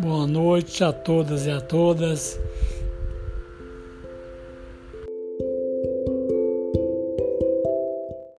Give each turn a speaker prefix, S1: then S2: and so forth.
S1: Boa noite a todas e a todas.